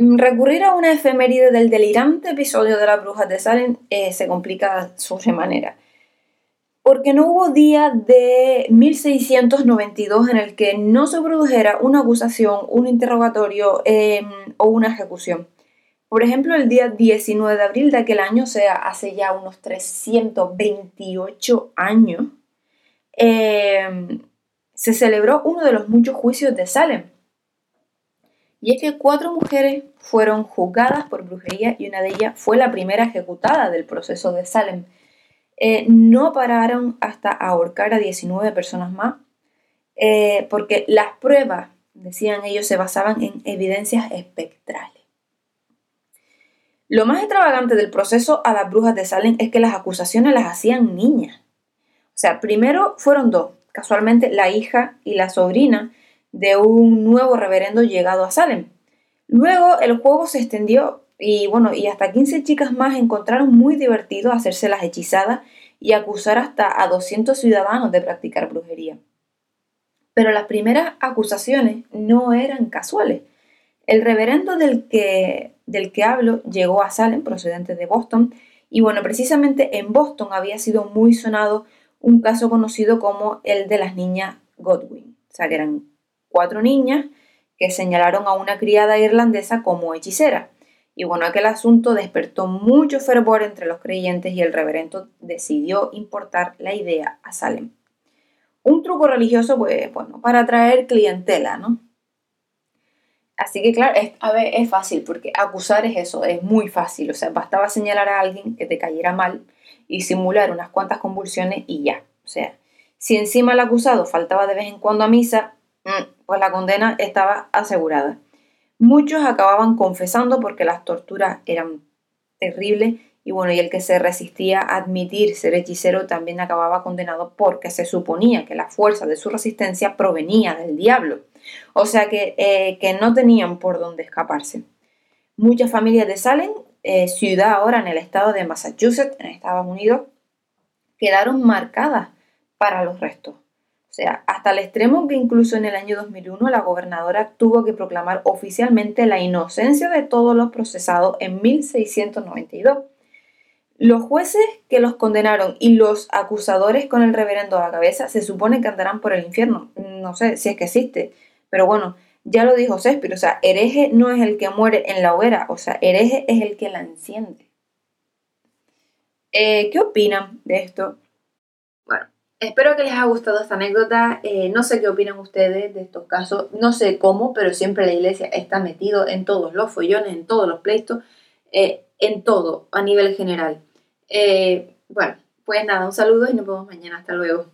Mm, recurrir a una efeméride del delirante episodio de las brujas de Salem eh, se complica sobremanera. Porque no hubo día de 1692 en el que no se produjera una acusación, un interrogatorio em, o una ejecución. Por ejemplo, el día 19 de abril de aquel año, o sea, hace ya unos 328 años, em, se celebró uno de los muchos juicios de Salem y es que cuatro mujeres fueron juzgadas por brujería y una de ellas fue la primera ejecutada del proceso de Salem. Eh, no pararon hasta ahorcar a 19 personas más, eh, porque las pruebas, decían ellos, se basaban en evidencias espectrales. Lo más extravagante del proceso a las brujas de Salem es que las acusaciones las hacían niñas. O sea, primero fueron dos, casualmente la hija y la sobrina, de un nuevo reverendo llegado a Salem. Luego el juego se extendió y bueno, y hasta 15 chicas más encontraron muy divertido hacerse las hechizadas y acusar hasta a 200 ciudadanos de practicar brujería. Pero las primeras acusaciones no eran casuales. El reverendo del que, del que hablo llegó a Salem, procedente de Boston, y bueno, precisamente en Boston había sido muy sonado un caso conocido como el de las niñas Godwin, o sea, que eran cuatro niñas que señalaron a una criada irlandesa como hechicera. Y bueno, aquel asunto despertó mucho fervor entre los creyentes y el reverendo decidió importar la idea a Salem. Un truco religioso, pues, bueno, para atraer clientela, ¿no? Así que claro, es, a ver, es fácil, porque acusar es eso, es muy fácil. O sea, bastaba señalar a alguien que te cayera mal y simular unas cuantas convulsiones y ya. O sea, si encima el acusado faltaba de vez en cuando a misa, pues la condena estaba asegurada. Muchos acababan confesando porque las torturas eran terribles y bueno, y el que se resistía a admitir ser hechicero también acababa condenado porque se suponía que la fuerza de su resistencia provenía del diablo, o sea que, eh, que no tenían por dónde escaparse. Muchas familias de Salem, eh, ciudad ahora en el estado de Massachusetts, en Estados Unidos, quedaron marcadas para los restos. O sea, hasta el extremo que incluso en el año 2001 la gobernadora tuvo que proclamar oficialmente la inocencia de todos los procesados en 1692. Los jueces que los condenaron y los acusadores con el reverendo a la cabeza se supone que andarán por el infierno. No sé si es que existe, pero bueno, ya lo dijo Shakespeare, o sea, hereje no es el que muere en la hoguera, o sea, hereje es el que la enciende. Eh, ¿Qué opinan de esto? Espero que les haya gustado esta anécdota. Eh, no sé qué opinan ustedes de estos casos. No sé cómo, pero siempre la iglesia está metido en todos los follones, en todos los pleitos, eh, en todo a nivel general. Eh, bueno, pues nada, un saludo y nos vemos mañana. Hasta luego.